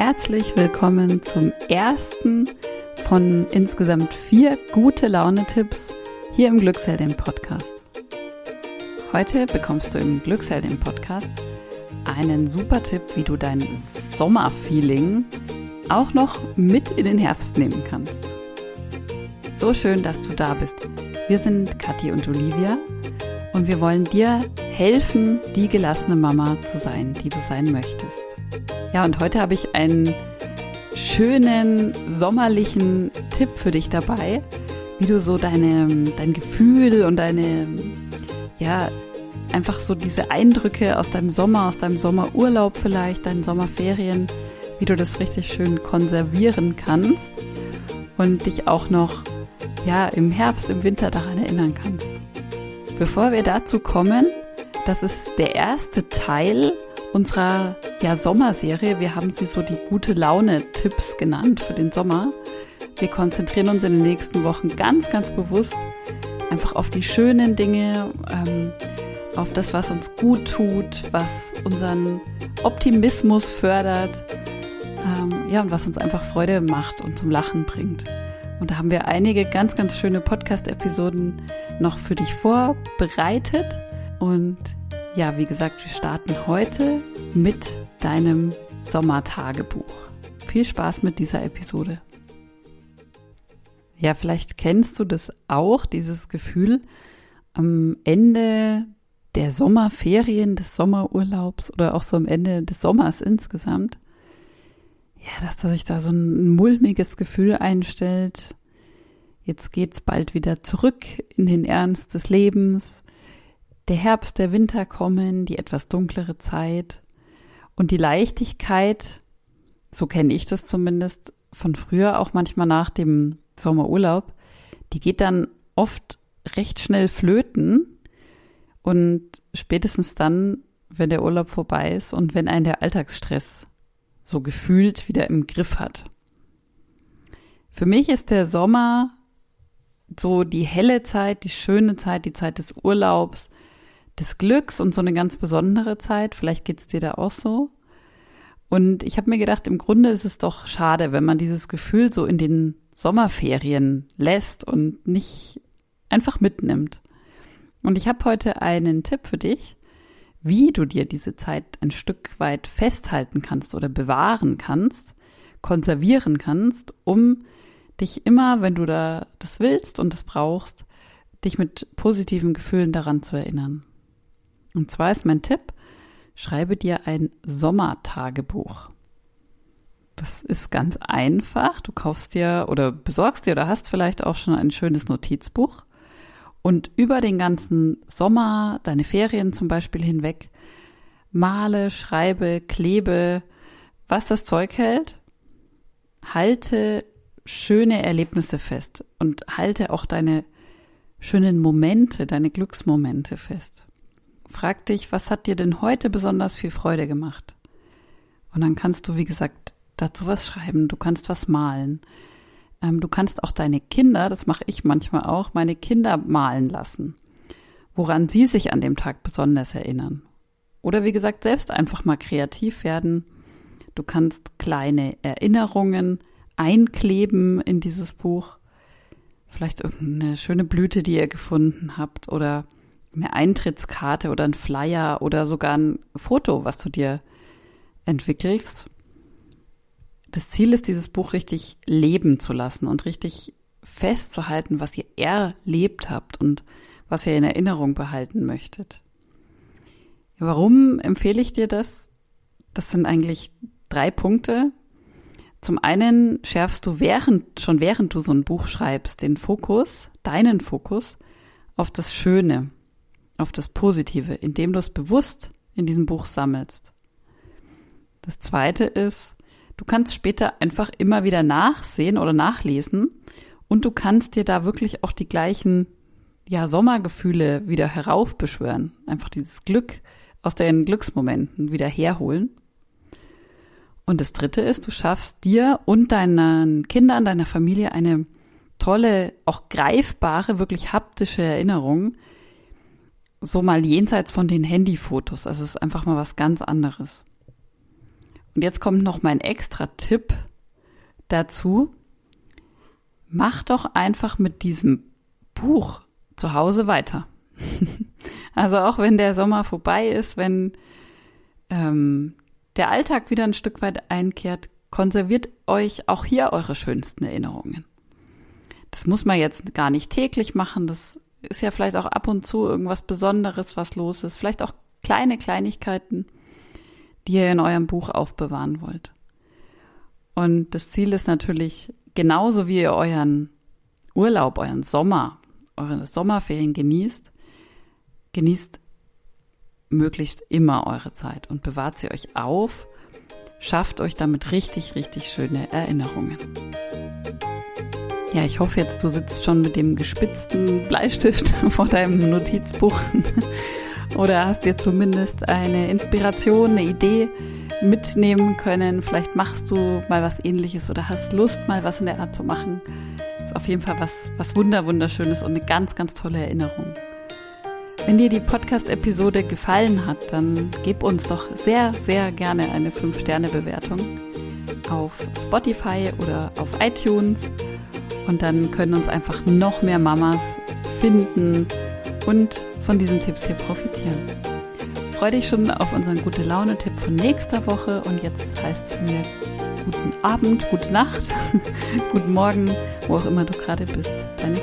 herzlich willkommen zum ersten von insgesamt vier gute Laune-Tipps hier im Glücksheldin Podcast. Heute bekommst du im Glücksheldin Podcast einen super Tipp, wie du dein Sommerfeeling auch noch mit in den Herbst nehmen kannst. So schön, dass du da bist. Wir sind Kathi und Olivia und wir wollen dir helfen, die gelassene Mama zu sein, die du sein möchtest. Ja, und heute habe ich einen schönen sommerlichen Tipp für dich dabei, wie du so deine, dein Gefühl und deine, ja, einfach so diese Eindrücke aus deinem Sommer, aus deinem Sommerurlaub vielleicht, deinen Sommerferien, wie du das richtig schön konservieren kannst und dich auch noch, ja, im Herbst, im Winter daran erinnern kannst. Bevor wir dazu kommen, das ist der erste Teil unserer ja, Sommerserie. Wir haben sie so die gute Laune-Tipps genannt für den Sommer. Wir konzentrieren uns in den nächsten Wochen ganz, ganz bewusst einfach auf die schönen Dinge, ähm, auf das, was uns gut tut, was unseren Optimismus fördert, ähm, ja, und was uns einfach Freude macht und zum Lachen bringt. Und da haben wir einige ganz, ganz schöne Podcast-Episoden noch für dich vorbereitet. Und ja, wie gesagt, wir starten heute mit deinem Sommertagebuch. Viel Spaß mit dieser Episode. Ja, vielleicht kennst du das auch, dieses Gefühl am Ende der Sommerferien, des Sommerurlaubs oder auch so am Ende des Sommers insgesamt. Ja, dass da sich da so ein mulmiges Gefühl einstellt. Jetzt geht's bald wieder zurück in den Ernst des Lebens der Herbst, der Winter kommen, die etwas dunklere Zeit und die Leichtigkeit, so kenne ich das zumindest von früher, auch manchmal nach dem Sommerurlaub, die geht dann oft recht schnell flöten und spätestens dann, wenn der Urlaub vorbei ist und wenn ein der Alltagsstress so gefühlt wieder im Griff hat. Für mich ist der Sommer so die helle Zeit, die schöne Zeit, die Zeit des Urlaubs, des Glücks und so eine ganz besondere Zeit. Vielleicht geht es dir da auch so. Und ich habe mir gedacht, im Grunde ist es doch schade, wenn man dieses Gefühl so in den Sommerferien lässt und nicht einfach mitnimmt. Und ich habe heute einen Tipp für dich, wie du dir diese Zeit ein Stück weit festhalten kannst oder bewahren kannst, konservieren kannst, um dich immer, wenn du da das willst und das brauchst, dich mit positiven Gefühlen daran zu erinnern. Und zwar ist mein Tipp, schreibe dir ein Sommertagebuch. Das ist ganz einfach. Du kaufst dir oder besorgst dir oder hast vielleicht auch schon ein schönes Notizbuch. Und über den ganzen Sommer, deine Ferien zum Beispiel hinweg, male, schreibe, klebe, was das Zeug hält. Halte schöne Erlebnisse fest und halte auch deine schönen Momente, deine Glücksmomente fest. Frag dich, was hat dir denn heute besonders viel Freude gemacht? Und dann kannst du, wie gesagt, dazu was schreiben, du kannst was malen. Ähm, du kannst auch deine Kinder, das mache ich manchmal auch, meine Kinder malen lassen, woran sie sich an dem Tag besonders erinnern. Oder wie gesagt, selbst einfach mal kreativ werden. Du kannst kleine Erinnerungen einkleben in dieses Buch. Vielleicht irgendeine schöne Blüte, die ihr gefunden habt oder eine Eintrittskarte oder ein Flyer oder sogar ein Foto, was du dir entwickelst. Das Ziel ist, dieses Buch richtig leben zu lassen und richtig festzuhalten, was ihr erlebt habt und was ihr in Erinnerung behalten möchtet. Warum empfehle ich dir das? Das sind eigentlich drei Punkte. Zum einen schärfst du während, schon während du so ein Buch schreibst, den Fokus, deinen Fokus auf das Schöne, auf das Positive, indem du es bewusst in diesem Buch sammelst. Das zweite ist, du kannst später einfach immer wieder nachsehen oder nachlesen und du kannst dir da wirklich auch die gleichen ja, Sommergefühle wieder heraufbeschwören. Einfach dieses Glück aus deinen Glücksmomenten wieder herholen. Und das dritte ist, du schaffst dir und deinen Kindern, deiner Familie eine tolle, auch greifbare, wirklich haptische Erinnerung, so mal jenseits von den Handyfotos. Also es ist einfach mal was ganz anderes. Und jetzt kommt noch mein extra Tipp dazu. Mach doch einfach mit diesem Buch zu Hause weiter. also auch wenn der Sommer vorbei ist, wenn ähm, der Alltag wieder ein Stück weit einkehrt, konserviert euch auch hier eure schönsten Erinnerungen. Das muss man jetzt gar nicht täglich machen. Das ist ja vielleicht auch ab und zu irgendwas Besonderes, was los ist. Vielleicht auch kleine Kleinigkeiten, die ihr in eurem Buch aufbewahren wollt. Und das Ziel ist natürlich, genauso wie ihr euren Urlaub, euren Sommer, eure Sommerferien genießt, genießt möglichst immer eure Zeit und bewahrt sie euch auf, schafft euch damit richtig, richtig schöne Erinnerungen. Ja, ich hoffe jetzt, du sitzt schon mit dem gespitzten Bleistift vor deinem Notizbuch oder hast dir zumindest eine Inspiration, eine Idee mitnehmen können. Vielleicht machst du mal was ähnliches oder hast Lust, mal was in der Art zu machen. Ist auf jeden Fall was, was wunder, wunderschönes und eine ganz, ganz tolle Erinnerung. Wenn dir die Podcast-Episode gefallen hat, dann gib uns doch sehr, sehr gerne eine 5-Sterne-Bewertung auf Spotify oder auf iTunes. Und dann können uns einfach noch mehr Mamas finden und von diesen Tipps hier profitieren. Freue dich schon auf unseren gute Laune-Tipp von nächster Woche und jetzt heißt von mir guten Abend, gute Nacht, guten Morgen, wo auch immer du gerade bist. Deine